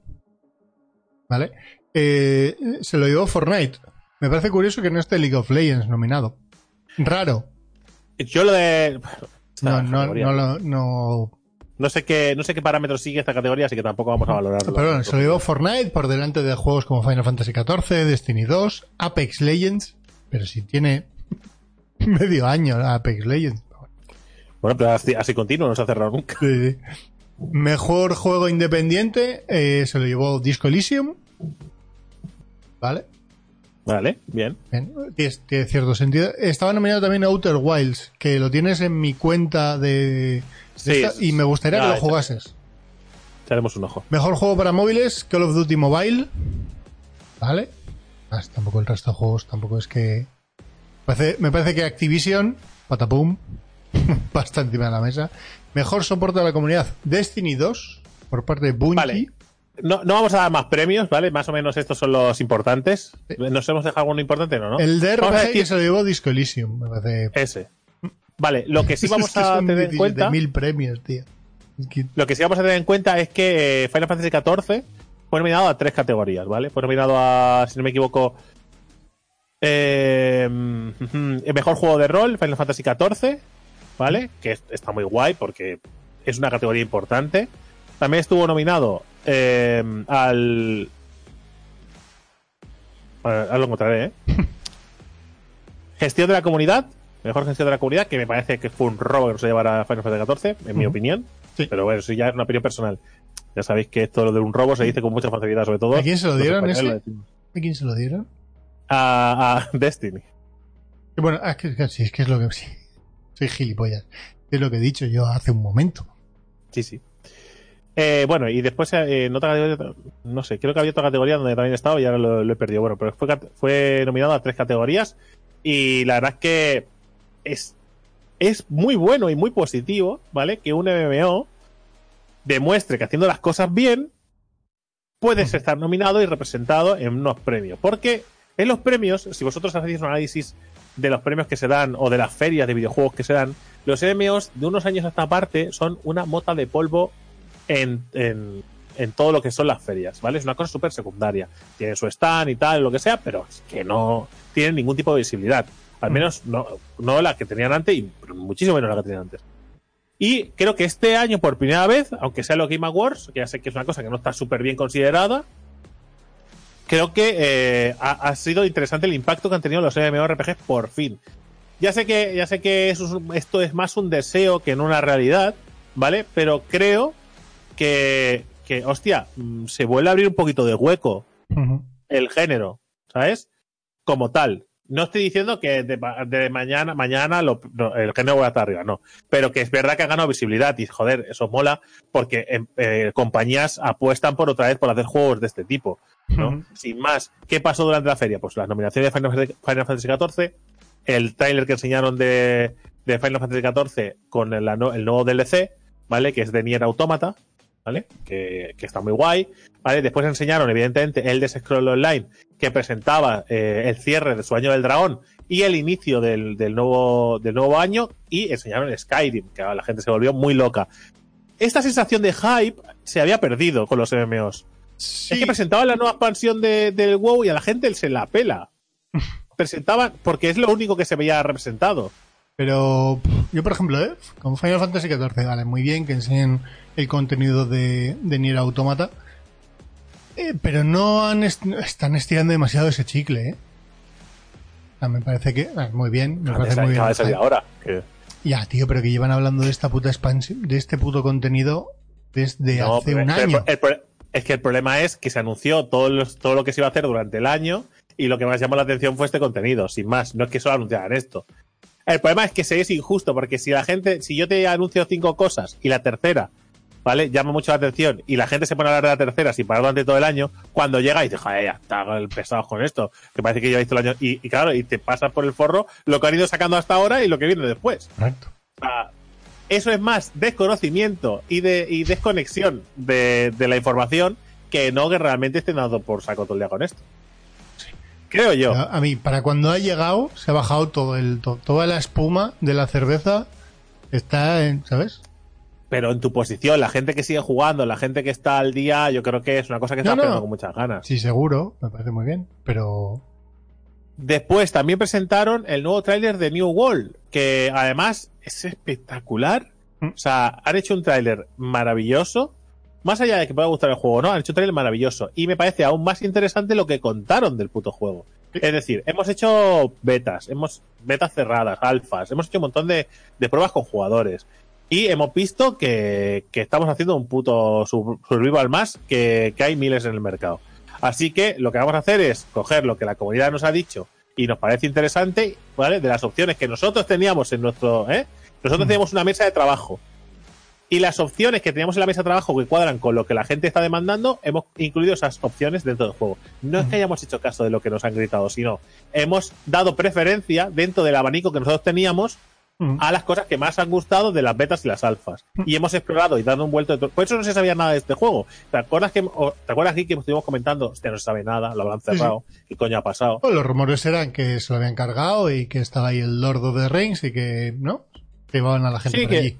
¿Vale? Eh, se lo llevó Fortnite. Me parece curioso que no esté League of Legends nominado. Raro. Yo lo de. No, no, no, lo- no. No sé qué, no sé qué parámetros sigue esta categoría, así que tampoco vamos a valorarlo. Perdón, se lo llevó Fortnite por delante de juegos como Final Fantasy XIV, Destiny 2, Apex Legends. Pero si tiene medio año Apex Legends. Bueno, pero así, así continuo, no se ha cerrado nunca. Sí, sí. Mejor juego independiente eh, se lo llevó Disco Elysium. ¿Vale? Vale, bien. Bien, tiene, cierto sentido. Estaba nominado también Outer Wilds, que lo tienes en mi cuenta de, de Sí, esta, y me gustaría que lo jugases. Echaremos un ojo. Mejor juego para móviles, Call of Duty Mobile. ¿Vale? Más, tampoco el resto de juegos, tampoco es que... Parece- me parece que Activision, patapum, basta encima de la mesa. Mejor soporte a la comunidad, Destiny 2, por parte de Bungie. Vale. No, no vamos a dar más premios, ¿vale? Más o menos estos son los importantes. ¿Nos hemos dejado alguno importante, no? no? El de decir que se lo llevó Disco Elysium, me parece ese. Vale, lo que sí vamos a tener en cuenta. mil premios, tío. Es que- Lo que sí vamos a tener en cuenta es que eh, Final Fantasy XIV fue nominado a tres categorías, ¿vale? Fue nominado a, si no me equivoco, eh, el mejor juego de rol, Final Fantasy XIV, ¿vale? Que es- está muy guay porque es una categoría importante. También estuvo nominado eh, al. Ahora lo encontraré, ¿eh? Gestión de la comunidad. Mejor gestión de la comunidad, que me parece que fue un robo que no se llevara Final Fantasy XIV, en mi opinión. Sí. Pero bueno, eso ya es una opinión personal. Ya sabéis que esto lo de un robo se dice con mucha facilidad, sobre todo. ¿A quién se lo dieron ese? ¿A quién se lo dieron? A, a Destiny. Y Bueno, es que, sí, es que es lo que... Sí, soy gilipollas. Es lo que he dicho yo hace un momento. Sí, sí. Eh, bueno, y después eh, en otra categoría, no sé, creo que había otra categoría donde también he estado y ahora lo, lo he perdido. Bueno, pero fue, fue nominado a tres categorías y la verdad es que es, es muy bueno y muy positivo, ¿vale? Que un MMO demuestre que haciendo las cosas bien puedes estar nominado y representado en unos premios. Porque en los premios, si vosotros hacéis un análisis de los premios que se dan o de las ferias de videojuegos que se dan, los MMOs de unos años a esta parte son una mota de polvo en, en, en todo lo que son las ferias, ¿vale? Es una cosa súper secundaria. Tienen su stand y tal, lo que sea, pero es que no tienen ningún tipo de visibilidad. Al menos no, no la que tenían antes y muchísimo menos la que tenían antes. Y creo que este año, por primera vez, aunque sea los Game Awards, que ya sé que es una cosa que no está súper bien considerada, creo que eh, ha, ha sido interesante el impacto que han tenido los MMORPGs por fin. Ya sé que, ya sé que eso esto es más un deseo que en una realidad, ¿vale? Pero creo que, que hostia, mm, se vuelve a abrir un poquito de hueco el género, ¿sabes? Como tal. No estoy diciendo que de, ma- de mañana, mañana lo- no, el género va a estar arriba, no. Pero que es verdad que ha ganado visibilidad y joder, eso mola porque em, eh, compañías apuestan por otra vez por hacer juegos de este tipo, ¿no? Sin más, ¿qué pasó durante la feria? Pues las nominaciones de Final Fantasy, XIV, el tráiler que enseñaron de, de Final Fantasy XIV con el, el nuevo DLC, ¿vale? Que es de Nier Automata, ¿vale? Que, que está muy guay, ¿vale? Después enseñaron, evidentemente, el de Scroll Online, que presentaba eh, el cierre de su año del dragón y el inicio del, del nuevo, del nuevo año, y enseñaron Skyrim, que la gente se volvió muy loca. Esta sensación de hype se había perdido con los MMOs. Sí. Es que presentaban la nueva expansión de- del WoW y a la gente se la pela. Presentaban, porque es lo único que se veía representado. Pero yo, por ejemplo, ¿eh? con Final Fantasy XIV, vale, muy bien que enseñen el contenido de, de Nier Automata. Eh, pero no han est- están estirando demasiado ese chicle, ¿eh? Me parece que. ah, muy bien, me parece muy bien. Acaba de salir ahora. Ya, tío, pero que llevan hablando de esta puta expansión, de este puto contenido desde No, hace un es que el año. el es que el problema es que se anunció todo, los- todo lo que se iba a hacer durante el año y lo que más llamó la atención fue este contenido, sin más. No es que solo anunciaran esto. El problema es que se es injusto, porque si la gente, si yo te anuncio cinco cosas y la tercera, ¿vale? Llama mucho la atención y la gente se pone a hablar de la tercera sin parar durante todo el año, cuando llega y dice, joder, ya está pesados con esto, que parece que ya visto el año. Y, y claro, y te pasas por el forro lo que han ido sacando hasta ahora y lo que viene después. Correcto. O sea, eso es más desconocimiento y, de, y desconexión de, de la información que no que realmente estén dando por saco todo el día con esto. Creo yo. A a mí, para cuando ha llegado, se ha bajado todo el, to- toda la espuma de la cerveza. Está en, ¿sabes? Pero en tu posición, la gente que sigue jugando, la gente que está al día, yo creo que es una cosa que está no. con muchas ganas. Sí, seguro, me parece muy bien. Pero Después también presentaron el nuevo tráiler de New World, que además es espectacular. Mm. O sea, han hecho un tráiler maravilloso. Más allá de que pueda gustar el juego, ¿no? Han hecho un tráiler maravilloso. Y me parece aún más interesante lo que contaron del puto juego. Es decir, hemos hecho betas, hemos betas cerradas, alfas, hemos hecho un montón de, de pruebas con jugadores. Y hemos visto que, que estamos haciendo un puto sur- survival más que, que hay miles en el mercado. Así que lo que vamos a hacer es coger lo que la comunidad nos ha dicho y nos parece interesante, ¿vale? De las opciones que nosotros teníamos en nuestro, ¿eh? Nosotros teníamos una mesa de trabajo. Y las opciones que teníamos en la mesa de trabajo que cuadran con lo que la gente está demandando, hemos incluido esas opciones dentro del juego. No es que hayamos hecho caso de lo que nos han gritado, sino hemos dado preferencia dentro del abanico que nosotros teníamos a las cosas que más han gustado de las betas y las alfas. Y hemos explorado y dado un vuelto de todo. Por eso no se sabía nada de este juego. ¿Te acuerdas que o- te acuerdas aquí que estuvimos comentando? Hostia, no se sabe nada, lo habrán Sí, sí. cerrado. ¿Qué coño ha pasado? los rumores eran que se lo habían cargado y que estaba ahí el Lord of the Rings y que, ¿no? llevaban a la gente Sí, por que- allí.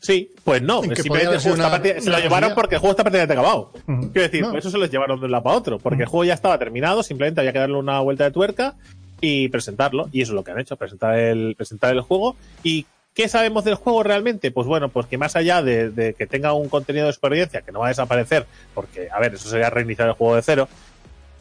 Sí, pues no. Simplemente el juego está una- prácticamente- se lo llevaron porque el juego está prácticamente acabado. Ujú. Quiero decir, No. por eso se los llevaron de un lado para otro, porque el juego ya estaba terminado, simplemente había que darle una vuelta de tuerca y presentarlo. Y eso es lo que han hecho, presentar el, presentar el juego. ¿Y qué sabemos del juego realmente? Pues bueno, pues que más allá de, de que tenga un contenido de experiencia que no va a desaparecer, porque, a ver, eso sería reiniciar el juego de cero,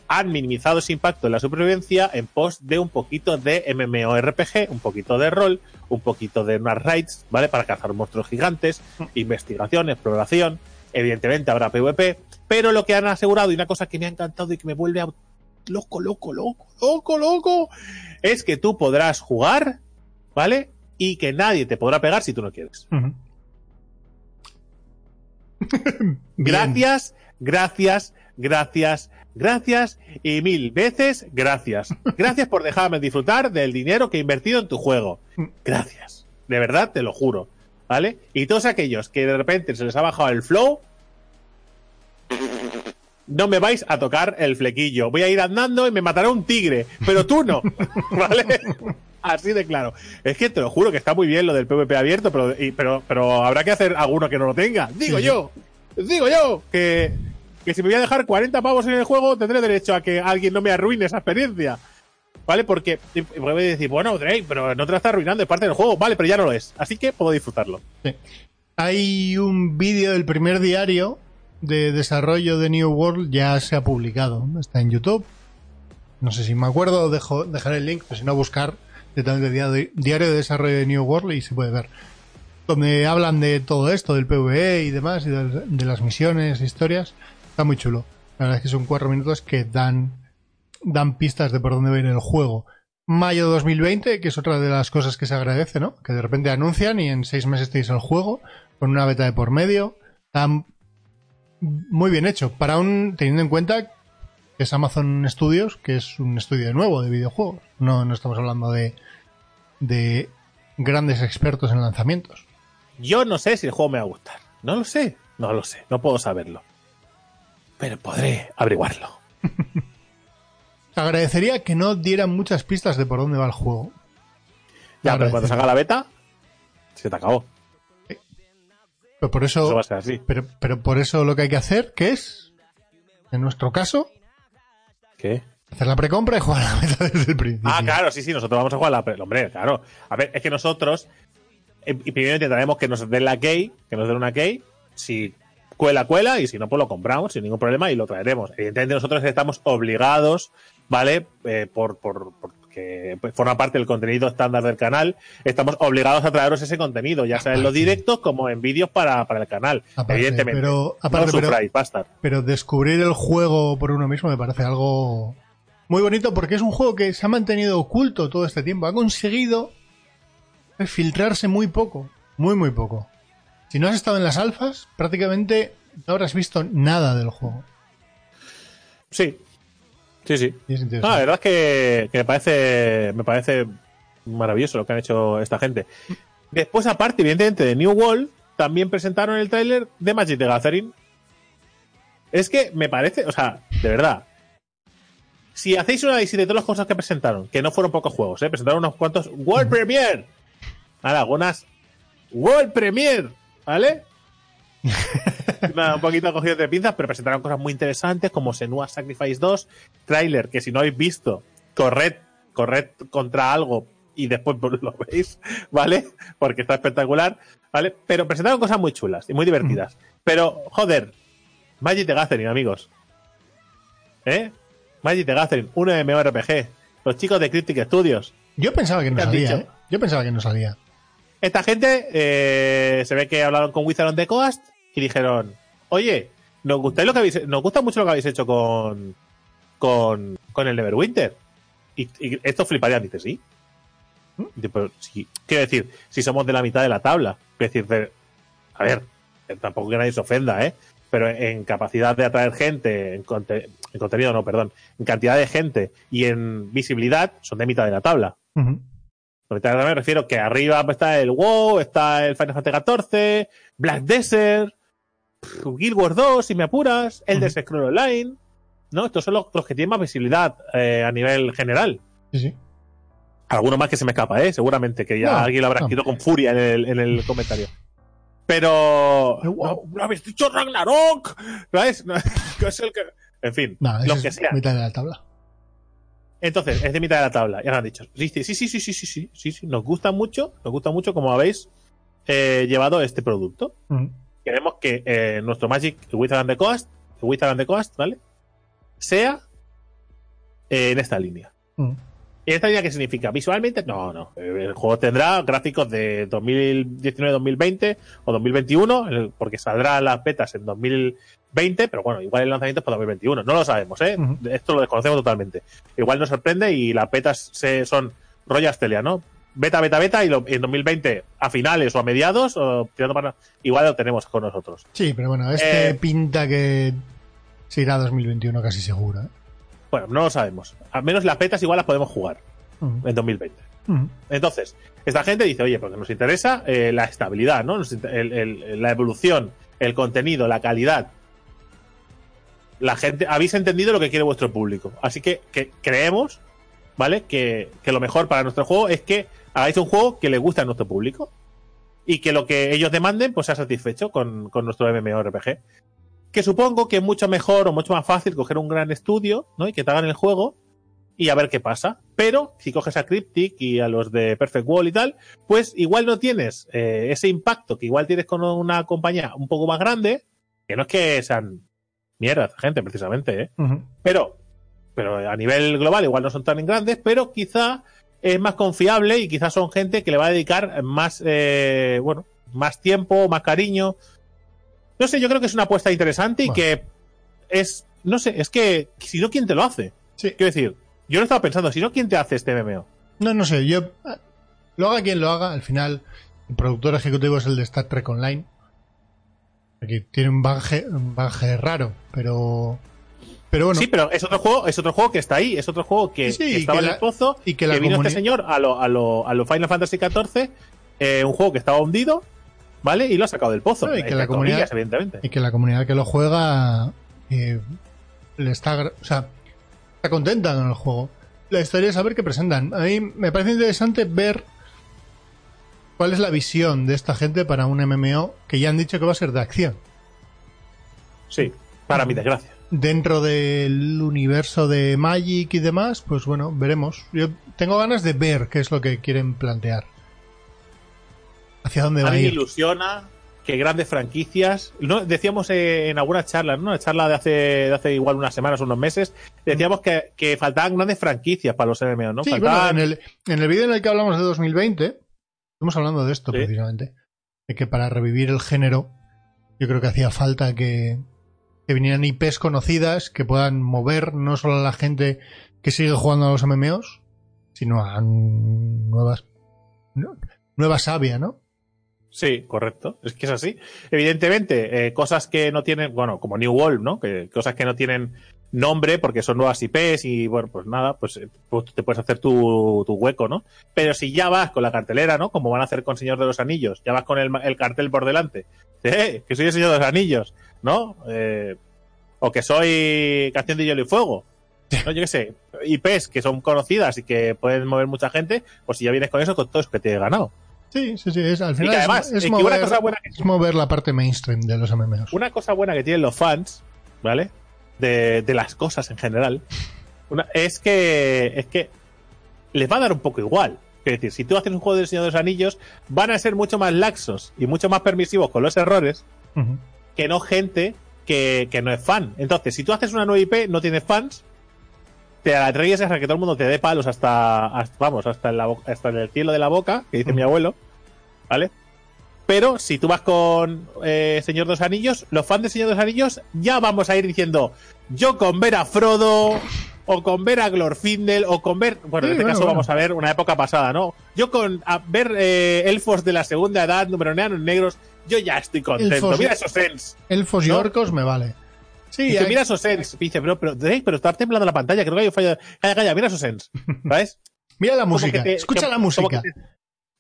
han minimizado ese impacto en la supervivencia en pos de un poquito de MMORPG, un poquito de rol, un poquito de unas raids, ¿vale? Para cazar monstruos gigantes, investigación, exploración. Evidentemente habrá PvP, pero lo que han asegurado y una cosa que me ha encantado y que me vuelve a loco, loco, loco, loco, loco, es que tú podrás jugar, ¿vale? Y que nadie te podrá pegar si tú no quieres. Gracias, gracias, gracias, gracias y mil veces gracias. Gracias por dejarme disfrutar del dinero que he invertido en tu juego. Gracias. De verdad, te lo juro. ¿Vale? Y todos aquellos que de repente se les ha bajado el flow, no me vais a tocar el flequillo. Voy a ir andando y me matará un tigre, pero tú no. ¿Vale? Así de claro. Es que te lo juro que está muy bien lo del PvP abierto, pero, y- pero, pero habrá que hacer alguno que no lo tenga. Digo yo. Digo yo que, que si me voy a dejar 40 pavos en el juego, tendré derecho a que alguien no me arruine esa experiencia. ¿Vale? Porque y- y puede decir, bueno, Drake, pero no te la está arruinando, es parte del juego. Vale, pero ya no lo es. Así que puedo disfrutarlo. Sí. Hay un vídeo del primer diario de desarrollo de New World, ya se ha publicado. Está en YouTube. No sé si me acuerdo, dejo, dejaré el link, pero si no, buscar dia- diario de desarrollo de New World y se puede ver. Donde hablan de todo esto, del PvE y demás, y de, de las misiones, historias. Está muy chulo. La verdad es que son cuatro minutos que dan, pistas de por dónde va a ir el juego. Mayo 2020, que es otra de las cosas que se agradece, ¿no? Que de repente anuncian y en seis meses tenéis el juego, con una beta de por medio. Está muy bien hecho. Para un, teniendo en cuenta que es Amazon Studios, que es un estudio nuevo de videojuegos. No, no estamos hablando de grandes expertos en lanzamientos. Yo no sé si el juego me va a gustar. No lo sé. No lo sé. No puedo saberlo. Pero podré averiguarlo. Agradecería que no dieran muchas pistas de por dónde va el juego. Ya, pero cuando salga la beta, se te acabó. Pero por Eso va a ser así. pero, pero por eso lo que hay que hacer, que es, en nuestro caso, ¿Qué? hacer la precompra y jugar a la beta desde el principio. Ah, claro, sí, sí, nosotros vamos a jugar la. pre- Hombre, claro. A ver, es que nosotros. eh, Y primero intentaremos que nos den la key, que nos den una key. Si cuela, cuela, y si no, pues lo compramos sin ningún problema y lo traeremos. Evidentemente, nosotros estamos obligados, ¿vale? Eh, por, por, porque forma parte del contenido estándar del canal. Estamos obligados a traeros ese contenido, ya sea en los directos como en vídeos para, para el canal. Aparte, evidentemente. pero- aparte, no sufráis, pero descubrir el juego por uno mismo me parece algo muy bonito porque es un juego que se ha mantenido oculto todo este tiempo. Ha conseguido filtrarse muy poco, muy muy poco. Si no has estado en las alfas, prácticamente no habrás visto nada del juego. Sí. Sí, sí. Interesante. la verdad es que, que me parece me parece maravilloso lo que han hecho esta gente. Después, aparte, evidentemente, de New World, también presentaron el tráiler de Magic the Gathering. Es que me parece, o sea, de verdad. Si hacéis una análisis de todas las cosas que presentaron, que no fueron pocos juegos, ¿eh? presentaron unos cuantos World Premiere. Ahora, algunas World Premiere, ¿vale? Nada, un poquito cogido de pinzas, pero presentaron cosas muy interesantes como Senua Sacrifice 2, tráiler que si no habéis visto, corred, corred contra algo y después lo veis, ¿vale? Porque está espectacular, ¿vale? Pero presentaron cosas muy chulas y muy divertidas. Pero, joder, Magic the Gathering, amigos. ¿Eh? Magic the Gathering, un MMORPG. Los chicos de Cryptic Studios. Yo pensaba que no ¿Qué han salía, dicho? ¿eh? Yo pensaba que no salía. Esta gente eh, se ve que hablaron con Wizard on the Coast y dijeron, oye, nos gusta lo que habéis, nos gusta mucho lo que habéis hecho con con, con el Neverwinter. Y, y esto fliparían, dice, sí. Dice, pero sí. Quiero decir, si somos de la mitad de la tabla. Quiero decir, de- a ver, tampoco que nadie se ofenda, ¿eh? Pero en capacidad de atraer gente, en, conte- en contenido, no, perdón, en cantidad de gente y en visibilidad, son de mitad de la tabla. Ujú. Ahorita me refiero que arriba está el WoW, está el Final Fantasy XIV, Black Desert, Guild Wars 2, si me apuras, Elder Ujú. Scrolls Online, ¿no? Estos son los, los que tienen más visibilidad eh, a nivel general. Sí, sí. Alguno más que se me escapa, ¿eh? Seguramente, que ya No, alguien lo habrá no. escrito con furia en el, en el comentario. Pero... Wow. No, no habéis dicho Ragnarok! ¿Sabes? No, que es el que... En fin, No, lo que es sea. mitad de la tabla. Entonces, es de mitad de la tabla. Ya lo han dicho. Sí, sí, sí, sí, sí, sí, sí, sí, sí. Nos gusta mucho, nos gusta mucho como habéis eh, llevado este producto. Mm. Queremos que eh, nuestro Magic Wizard and the Coast, Wizard and the Coast, ¿vale? Sea eh, en esta línea. Mm. ¿Y esta línea qué significa? Visualmente, no, no. Eh, El juego tendrá gráficos de 2019-2020 o 2021, el- porque saldrá las betas en 2020, pero bueno, igual el lanzamiento es para 2021. No lo sabemos, ¿eh? Esto lo desconocemos totalmente. Igual nos sorprende y las betas se, son rollo Astelia, ¿no? Beta, beta, beta, y lo- en 2020 a finales o a mediados, o tirando para. Igual lo tenemos con nosotros. Sí, pero bueno, este Eh, pinta que se irá a 2021 casi seguro. ¿eh? Bueno, no lo sabemos. Al menos las betas igual las podemos jugar en 2020. Mm. Entonces, esta gente dice, oye, porque nos interesa eh, la estabilidad, ¿no? Nos inter- el- el- la evolución, el contenido, la calidad. La gente, habéis entendido lo que quiere vuestro público. Así que, que creemos, ¿vale? Que, que lo mejor para nuestro juego es que hagáis un juego que le guste a nuestro público. Y que lo que ellos demanden, pues sea satisfecho con, con nuestro MMORPG. Que supongo que es mucho mejor o mucho más fácil coger un gran estudio, ¿no? Y que te hagan el juego y a ver qué pasa. Pero si coges a Cryptic y a los de Perfect Wall y tal, pues igual no tienes eh, ese impacto que igual tienes con una compañía un poco más grande, que no es que sean mierda, gente, precisamente, ¿eh? Pero, pero a nivel global igual no son tan grandes, pero quizá es más confiable y quizás son gente que le va a dedicar más, eh, bueno, más tiempo, más cariño. No sé, yo creo que es una apuesta interesante y Bueno. que es, no sé, es que si no, ¿quién te lo hace? Sí. Quiero decir, yo no estaba pensando, si no, ¿quién te hace este MMO? No, no sé, yo. Lo haga quien lo haga, al final, el productor ejecutivo es el de Star Trek Online. Aquí tiene un bagaje, un bagaje raro, pero. Pero bueno, sí, pero es otro juego, es otro juego que está ahí, es otro juego que, Sí, que estaba que en la- el pozo, y que la vino comuni- este señor a lo, a lo, a lo Final Fantasy XIV, eh, un juego que estaba hundido, ¿vale? Y lo ha sacado del pozo. No, y que la comunidad- evidentemente. y que la comunidad que lo juega eh, le está, o sea, está contenta con el juego. La historia es saber qué presentan. A mí me parece interesante ver cuál es la visión de esta gente para un MMO que ya han dicho que va a ser de acción. Sí, para mi desgracia. Dentro del universo de Magic y demás, pues bueno, veremos. Yo tengo ganas de ver qué es lo que quieren plantear. Hacia dónde va a mí me ilusiona que grandes franquicias. No, decíamos eh, en alguna charla, ¿no? Una charla de hace, de hace igual unas semanas unos meses, decíamos que, que faltaban grandes franquicias para los MMO, ¿no? Sí, faltaban. bueno, en el, en el vídeo en el que hablamos de 2020, estamos hablando de esto Sí. precisamente. De que para revivir el género, yo creo que hacía falta que, que vinieran IPs conocidas que puedan mover no solo a la gente que sigue jugando a los MMOs, sino a nuevas. nu- Nueva savia, ¿no? Sí, correcto. Es que es así. Evidentemente, eh, cosas que no tienen, bueno, como New World, ¿no? Que, cosas que no tienen nombre porque son nuevas IPs y, bueno, pues nada, pues, eh, pues te puedes hacer tu, tu hueco, ¿no? Pero si ya vas con la cartelera, ¿no? Como van a hacer con Señor de los Anillos, ya vas con el, el cartel por delante. Eh, que soy el Señor de los Anillos, ¿no? Eh, o que soy Canción de Hielo y Fuego. ¿no? Yo qué sé, IPs que son conocidas y que pueden mover mucha gente, pues si ya vienes con eso, con todo es que te he ganado. Sí, sí, sí. Es, al Y final que es- además, es, es mover, una cosa buena que es mover la parte mainstream de los MMOs. una cosa buena que tienen los fans, ¿vale? De, de las cosas en general, una- es que es que les va a dar un poco igual. Es decir, si tú haces un juego del Señor de los Anillos, van a ser mucho más laxos y mucho más permisivos con los errores que no gente que, que no es fan. Entonces, si tú haces una nueva IP, no tienes fans, te atreves a que todo el mundo te dé palos hasta, hasta- vamos, hasta en, la hasta en el cielo de la boca, que dice mi abuelo, ¿vale? Pero si tú vas con eh, Señor de los Anillos, los fans de Señor de los Anillos ya vamos a ir diciendo, yo con ver a Frodo, o con ver a Glorfindel, o con ver, bueno, Sí, en este bueno, caso bueno. vamos a ver una época pasada, ¿no? Yo con a ver eh, elfos de la segunda edad, numeroneanos negros, yo ya estoy contento. Elfos- Mira esos sens. Elfos y ¿No? orcos me vale. Sí, Dice, hay- mira esos sens. Dice, pero, pero, Drake, pero está temblando la pantalla, creo que hay un fallo. Calla, calla, mira esos sens. ¿Sabes? mira la música. te- Escucha la música. te-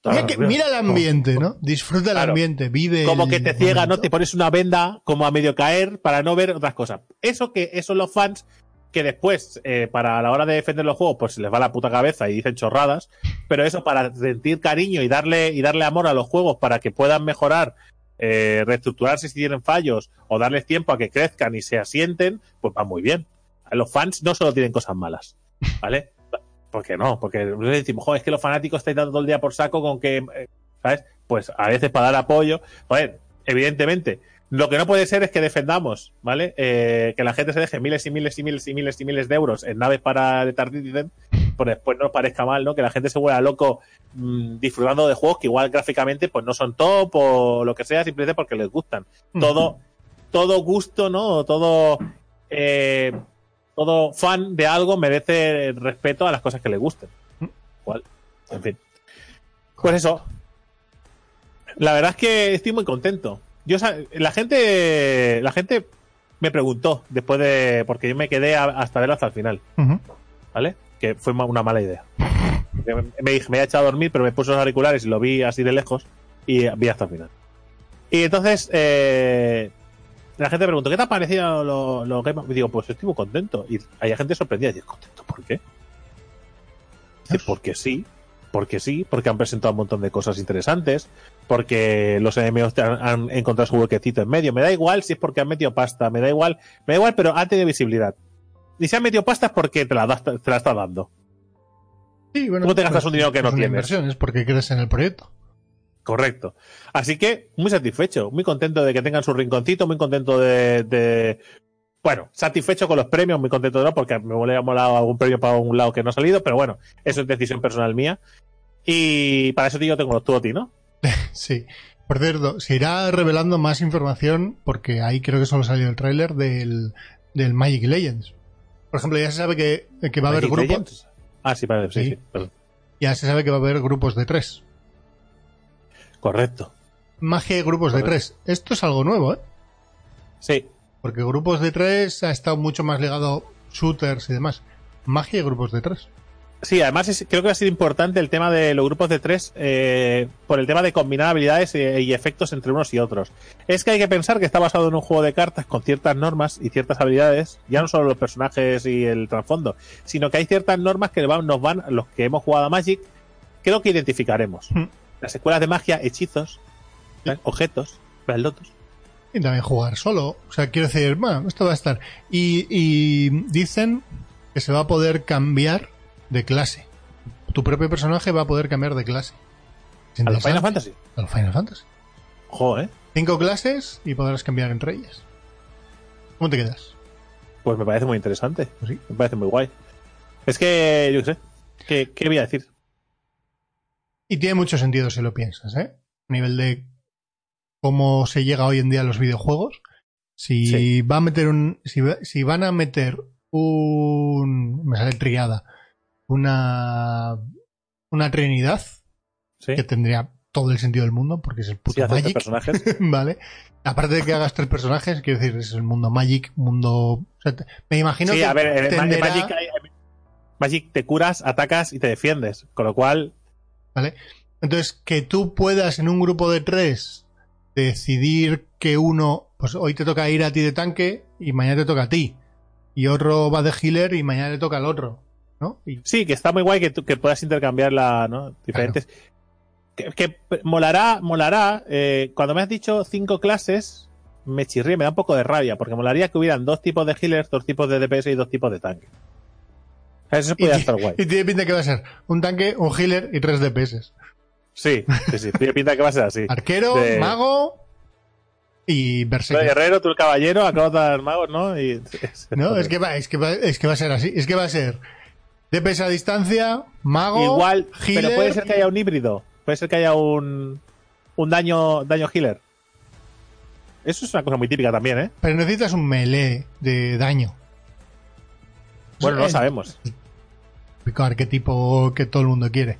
Mira, que- mira el ambiente, ¿no? Disfruta el Claro. ambiente, vive. Como que te ciega, ¿no? Te pones una venda como a medio caer para no ver otras cosas. Eso que, eso los fans que después, eh, para la hora de defender los juegos, pues se les va la puta cabeza y dicen chorradas, pero eso para sentir cariño y darle, y darle amor a los juegos para que puedan mejorar, eh, reestructurarse si tienen fallos o darles tiempo a que crezcan y se asienten, pues va muy bien. Los fans no solo tienen cosas malas, ¿vale? ¿Por qué no? Porque decimos, joder, es que los fanáticos estáis dando todo el día por saco con que, eh, ¿sabes? Pues a veces para dar apoyo, joder, evidentemente, lo que no puede ser es que defendamos, ¿vale? Eh, que la gente se deje miles y miles y miles y miles y miles de euros en naves para de pues después no nos parezca mal, ¿no? Que la gente se vuelva loco mmm, disfrutando de juegos que igual gráficamente pues no son top o lo que sea, simplemente porque les gustan. Todo, todo gusto, ¿no? Todo, eh, todo fan de algo merece respeto a las cosas que le gusten. Igual, en fin. Pues eso. La verdad es que estoy muy contento yo la gente la gente me preguntó después de porque yo me quedé hasta verlo hasta el final vale que fue una mala idea me, me dije me he echado a dormir pero me puse los auriculares y lo vi así de lejos y vi hasta el final y entonces eh, la gente preguntó ¿qué te ha parecido lo, lo Game of-?" Y digo pues estoy muy contento y hay gente sorprendida y ¿contento por qué? Porque sí porque sí, porque han presentado un montón de cosas interesantes, porque los enemigos han encontrado su huequecito en medio. Me da igual si es porque han metido pasta, me da igual, me da igual, pero han tenido visibilidad. Y si han metido pasta es porque te la, das- te la está dando. Sí, bueno, ¿Cómo te gastas un dinero que no tienes? inversión, es porque crees en el proyecto. Correcto. Así que muy satisfecho, muy contento de que tengan su rinconcito, muy contento de, de- bueno, satisfecho con los premios, muy contento de no, porque me hubiera molado algún premio para un lado que no ha salido, pero bueno, eso es decisión personal mía. Y para eso tío tengo los Tuoti, ¿no? Sí. Por cierto, se irá revelando más información porque ahí creo que solo salió el tráiler del, del Magic Legends. Por ejemplo, ya se sabe que, que va a haber grupos. Legends. Ah, sí, parece, sí, Sí. sí, perdón. Ya se sabe que va a haber grupos de tres. Correcto. Magia y grupos de tres. Esto es algo nuevo, ¿eh? Sí, Porque grupos de tres ha estado mucho más ligado shooters y demás. Magia y grupos de tres. Sí, además es- creo que va a ser importante el tema de los grupos de tres eh, por el tema de combinar habilidades eh, y efectos entre unos y otros. Es que hay que pensar que está basado en un juego de cartas con ciertas normas y ciertas habilidades, ya no solo los personajes y el trasfondo, sino que hay ciertas normas que nos van, los que hemos jugado a Magic, creo que identificaremos. Mm. Las escuelas de magia, hechizos, ¿eh? objetos, lotos. Y también jugar solo. O sea, quiero decir, bueno, esto va a estar. Y, y dicen que se va a poder cambiar de clase. Tu propio personaje va a poder cambiar de clase. A los Final. Fantasy. A los Final Fantasy. Ojo, ¿eh? Cinco clases y podrás cambiar entre ellas. ¿Cómo te quedas? Pues me parece muy interesante. Sí. Me parece muy guay. Es que, yo qué sé. ¿Qué, qué voy a decir? Y tiene mucho sentido si lo piensas, ¿eh? A nivel de cómo se llega hoy en día a los videojuegos. Si Sí. va a meter un. Si, si van a meter un. Me sale triada. Una. Una trinidad Sí, que tendría todo el sentido del mundo porque es el puto sí Magic. personajes. vale. Aparte de que hagas tres personajes, quiero decir, es el mundo Magic, mundo. o sea, te- me imagino sí, que a ver, en tenderá- Magic, hay- Magic te curas, atacas y te defiendes. Con lo cual, ¿Vale? Entonces, que tú puedas en un grupo de tres decidir que uno, pues hoy te toca ir a ti de tanque y mañana te toca a ti. Y otro va de healer y mañana le toca al otro. ¿No? Y sí, que está muy guay que, tú- que puedas intercambiarla, ¿no? Diferentes. Que, que molará, molará. eh, cuando me has dicho cinco clases, me chirría, me da un poco de rabia, porque molaría que hubieran dos tipos de healers, dos tipos de DPS y dos tipos de tanque. Eso podría estar guay. y tiene pinta que va a ser un tanque, un healer y tres DPS. Sí, sí, sí. Tiene pinta que va a ser así. Arquero, De- mago y Tú el berserker. guerrero, tú el caballero, acá los magos, ¿no? Y, No, es que, va, es, que va, es que va a ser así. Es que va a ser DPS a distancia, mago, Igual, healer. pero puede ser que haya un híbrido. Puede ser que haya un, un daño, daño healer. Eso es una cosa muy típica también, ¿eh? Pero necesitas un melee de daño. Bueno, no lo sabemos. típico arquetipo que todo el mundo quiere.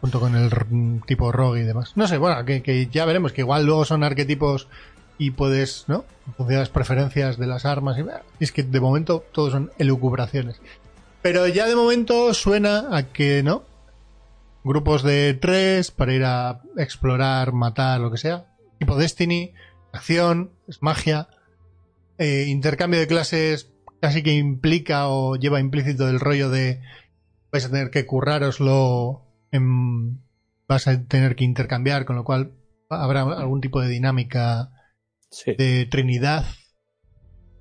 Junto con el tipo rogue y demás. No sé, bueno, que, que ya veremos, que igual luego son arquetipos y puedes, ¿no? En función de las preferencias de las armas. Y, y es que de momento todos son elucubraciones. Pero ya de momento suena a que, ¿no? Grupos de tres para ir a explorar, matar, lo que sea. Tipo Destiny, acción, es magia. eh, intercambio de clases casi que implica o lleva implícito el rollo de vais a tener que currároslo, en, vas a tener que intercambiar, con lo cual habrá algún tipo de dinámica Sí. de Trinidad.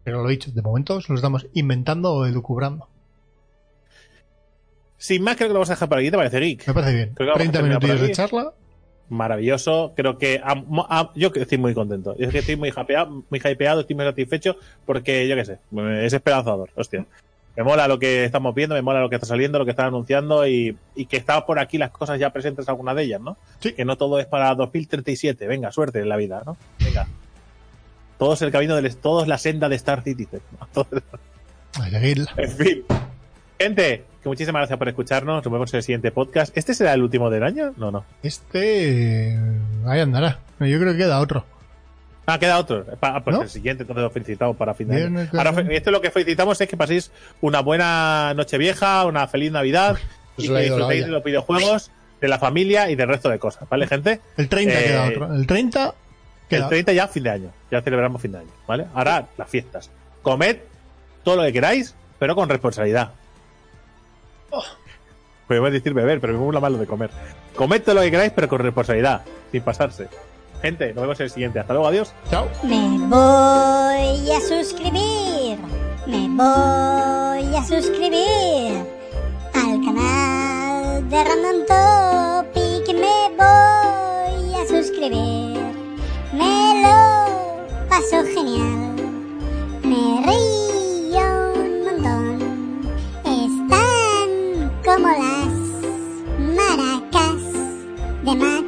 Pero lo dicho, de momento se lo estamos inventando o elucubrando. Sin más, creo que lo vamos a dejar por aquí. ¿Te parece, Geek? Me parece bien. Creo que vamos a 30 terminar por minutillos de charla. Maravilloso. Creo que am- mo- am- yo estoy muy contento. Yo es que estoy muy hypeado, muy hypeado, estoy muy satisfecho porque yo qué sé, es esperanzador. Hostia. Me mola lo que estamos viendo, me mola lo que está saliendo, lo que están anunciando y, y que está por aquí las cosas ya presentes, algunas de ellas, ¿no? Sí. Que no todo es para 2037. Venga, suerte en la vida, ¿no? Venga. Todo es el camino del, todo es la senda de Star Citizen. ¿no? Todo-. En fin. Gente, que muchísimas gracias por escucharnos. Nos vemos en el siguiente podcast. ¿Este será el último del año? No, no. Este. eh, Ahí andará. Yo creo que queda otro. Ah, queda otro. Pa- pues ¿No? el siguiente, entonces lo felicitamos para fin de año. Ahora, esto lo que felicitamos es que paséis una buena noche vieja, una feliz Navidad Pues y que disfrutéis de los videojuegos, de la familia y del resto de cosas, ¿vale, gente? El 30 Eh, queda otro. El 30 queda El 30 ya fin de año. Ya celebramos fin de año, ¿vale? Ahora las fiestas. Comed todo lo que queráis, pero con responsabilidad. Oh. Decir beber, pero me pongo la malo de comer. Comed lo que queráis, pero con responsabilidad, sin pasarse. Gente, nos vemos en el siguiente. Hasta luego, adiós. Chao. Me voy a suscribir. Me voy a suscribir al canal de Random Topic. Me voy a suscribir. Me lo paso genial. Me río. Democracy.